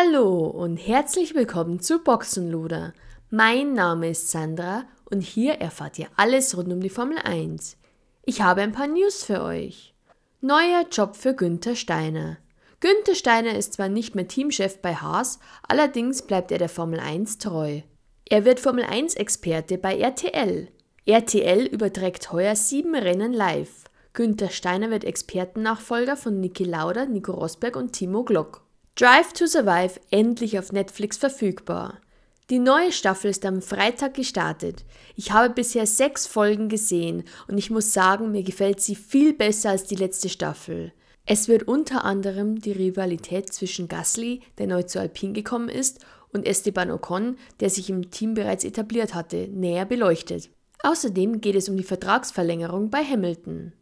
Hallo und herzlich willkommen zu Boxenluder. Mein Name ist Sandra und hier erfahrt ihr alles rund um die Formel 1. Ich habe ein paar News für euch. Neuer Job für Günther Steiner. Günther Steiner ist zwar nicht mehr Teamchef bei Haas, allerdings bleibt er der Formel 1 treu. Er wird Formel 1 Experte bei RTL. RTL überträgt heuer sieben Rennen live. Günther Steiner wird Expertennachfolger von Niki Lauda, Nico Rosberg und Timo Glock. Drive to Survive endlich auf Netflix verfügbar. Die neue Staffel ist am Freitag gestartet. Ich habe bisher sechs Folgen gesehen und ich muss sagen, mir gefällt sie viel besser als die letzte Staffel. Es wird unter anderem die Rivalität zwischen Gasly, der neu zu Alpine gekommen ist, und Esteban Ocon, der sich im Team bereits etabliert hatte, näher beleuchtet. Außerdem geht es um die Vertragsverlängerung bei Hamilton.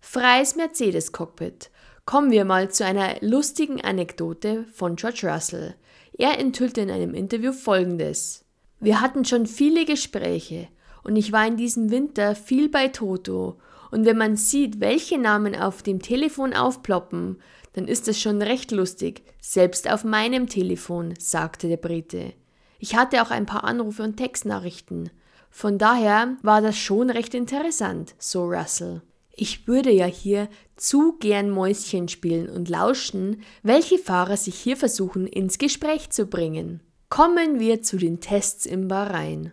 Freies Mercedes-Cockpit. Kommen wir mal zu einer lustigen Anekdote von George Russell. Er enthüllte in einem Interview Folgendes. Wir hatten schon viele Gespräche und ich war in diesem Winter viel bei Toto und wenn man sieht, welche Namen auf dem Telefon aufploppen, dann ist es schon recht lustig, selbst auf meinem Telefon, sagte der Brite. Ich hatte auch ein paar Anrufe und Textnachrichten. Von daher war das schon recht interessant, so Russell. Ich würde ja hier zu gern Mäuschen spielen und lauschen, welche Fahrer sich hier versuchen ins Gespräch zu bringen. Kommen wir zu den Tests im Bahrain.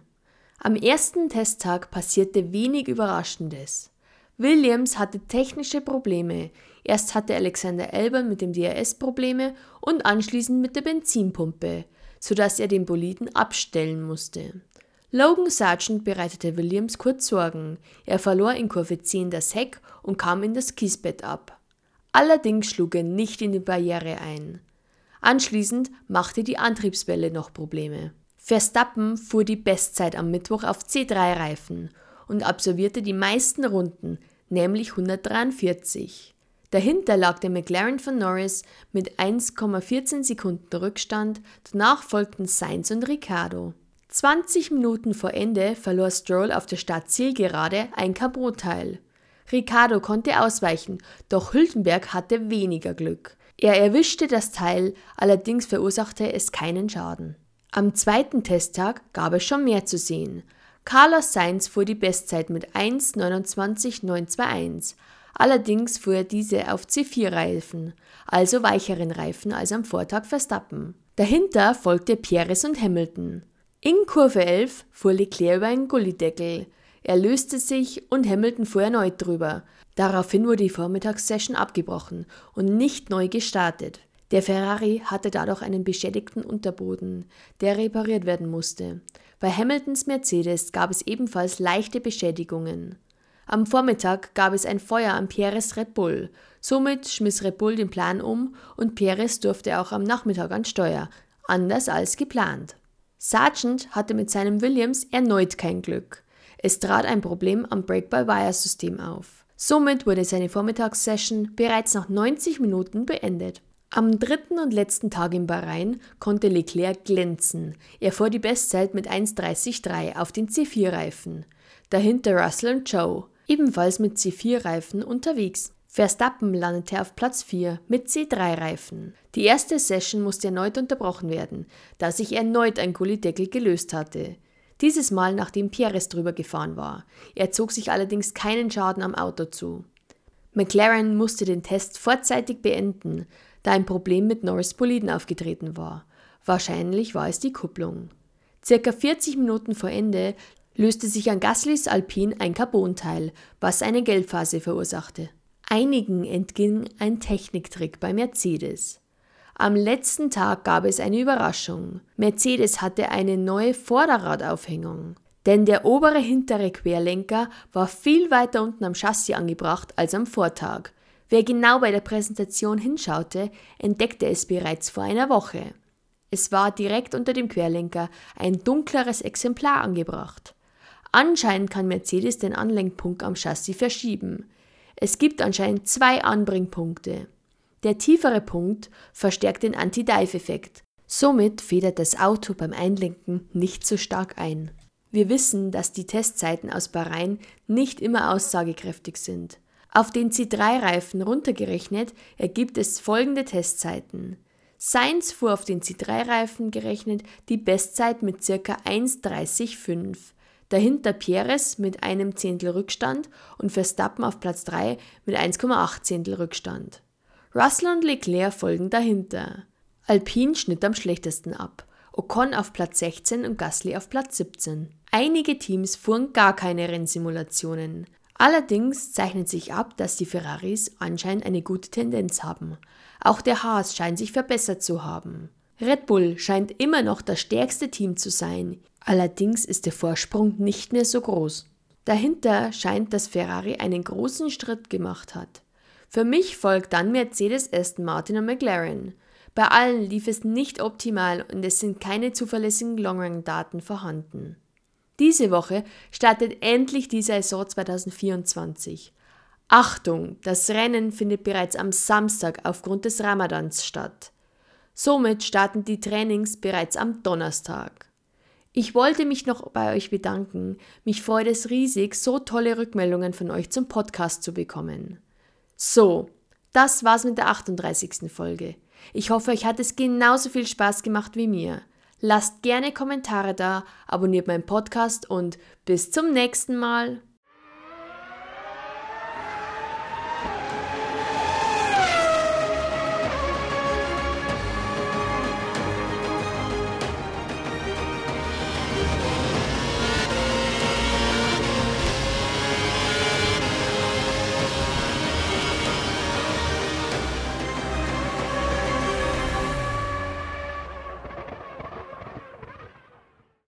Am ersten Testtag passierte wenig Überraschendes. Williams hatte technische Probleme. Erst hatte Alexander Elban mit dem DRS Probleme und anschließend mit der Benzinpumpe, sodass er den Boliden abstellen musste. Logan Sargent bereitete Williams kurz Sorgen. Er verlor in Kurve 10 das Heck und kam in das Kiesbett ab. Allerdings schlug er nicht in die Barriere ein. Anschließend machte die Antriebswelle noch Probleme. Verstappen fuhr die Bestzeit am Mittwoch auf C3-Reifen und absolvierte die meisten Runden, nämlich 143. Dahinter lag der McLaren von Norris mit 1,14 Sekunden Rückstand, danach folgten Sainz und Ricciardo. 20 Minuten vor Ende verlor Stroll auf der Startzielgerade ein Carbonteil. Ricciardo konnte ausweichen, doch Hülkenberg hatte weniger Glück. Er erwischte das Teil, allerdings verursachte es keinen Schaden. Am zweiten Testtag gab es schon mehr zu sehen. Carlos Sainz fuhr die Bestzeit mit 1,29,921. Allerdings fuhr er diese auf C4-Reifen, also weicheren Reifen als am Vortag Verstappen. Dahinter folgte Perez und Hamilton. In Kurve 11 fuhr Leclerc über einen Gullideckel. Er löste sich und Hamilton fuhr erneut drüber. Daraufhin wurde die Vormittagssession abgebrochen und nicht neu gestartet. Der Ferrari hatte dadurch einen beschädigten Unterboden, der repariert werden musste. Bei Hamiltons Mercedes gab es ebenfalls leichte Beschädigungen. Am Vormittag gab es ein Feuer am Perez Red Bull. Somit schmiss Red Bull den Plan um und Perez durfte auch am Nachmittag an Steuer, anders als geplant. Sargent hatte mit seinem Williams erneut kein Glück. Es trat ein Problem am Break-by-Wire-System auf. Somit wurde seine Vormittagssession bereits nach 90 Minuten beendet. Am dritten und letzten Tag im Bahrain konnte Leclerc glänzen. Er fuhr die Bestzeit mit 1,30,3 auf den C4-Reifen. Dahinter Russell und Joe, ebenfalls mit C4-Reifen unterwegs. Verstappen landete auf Platz 4 mit C3-Reifen. Die erste Session musste erneut unterbrochen werden, da sich erneut ein Gullideckel gelöst hatte. Dieses Mal nachdem Perez drüber gefahren war. Er zog sich allerdings keinen Schaden am Auto zu. McLaren musste den Test vorzeitig beenden, da ein Problem mit Norris Boliden aufgetreten war. Wahrscheinlich war es die Kupplung. Circa 40 Minuten vor Ende löste sich an Gaslys Alpine ein Carbonteil, was eine Gelbphase verursachte. Einigen entging ein Techniktrick bei Mercedes. Am letzten Tag gab es eine Überraschung. Mercedes hatte eine neue Vorderradaufhängung. Denn der obere hintere Querlenker war viel weiter unten am Chassis angebracht als am Vortag. Wer genau bei der Präsentation hinschaute, entdeckte es bereits vor einer Woche. Es war direkt unter dem Querlenker ein dunkleres Exemplar angebracht. Anscheinend kann Mercedes den Anlenkpunkt am Chassis verschieben. Es gibt anscheinend zwei Anbringpunkte. Der tiefere Punkt verstärkt den Anti-Dive-Effekt. Somit federt das Auto beim Einlenken nicht so stark ein. Wir wissen, dass die Testzeiten aus Bahrain nicht immer aussagekräftig sind. Auf den C3-Reifen runtergerechnet ergibt es folgende Testzeiten. Sainz fuhr auf den C3-Reifen gerechnet die Bestzeit mit ca. 1,30,5. Dahinter Perez mit einem Zehntel Rückstand und Verstappen auf Platz 3 mit 1,8 Zehntel Rückstand. Russell und Leclerc folgen dahinter. Alpine schnitt am schlechtesten ab. Ocon auf Platz 16 und Gasly auf Platz 17. Einige Teams fuhren gar keine Rennsimulationen. Allerdings zeichnet sich ab, dass die Ferraris anscheinend eine gute Tendenz haben. Auch der Haas scheint sich verbessert zu haben. Red Bull scheint immer noch das stärkste Team zu sein, allerdings ist der Vorsprung nicht mehr so groß. Dahinter scheint, dass Ferrari einen großen Schritt gemacht hat. Für mich folgt dann Mercedes, Aston Martin und McLaren. Bei allen lief es nicht optimal und es sind keine zuverlässigen Longrun-Daten vorhanden. Diese Woche startet endlich die Saison 2024. Achtung, das Rennen findet bereits am Samstag aufgrund des Ramadans statt. Somit starten die Trainings bereits am Donnerstag. Ich wollte mich noch bei euch bedanken. Mich freut es riesig, so tolle Rückmeldungen von euch zum Podcast zu bekommen. So, das war's mit der 38. Folge. Ich hoffe, euch hat es genauso viel Spaß gemacht wie mir. Lasst gerne Kommentare da, abonniert meinen Podcast und bis zum nächsten Mal.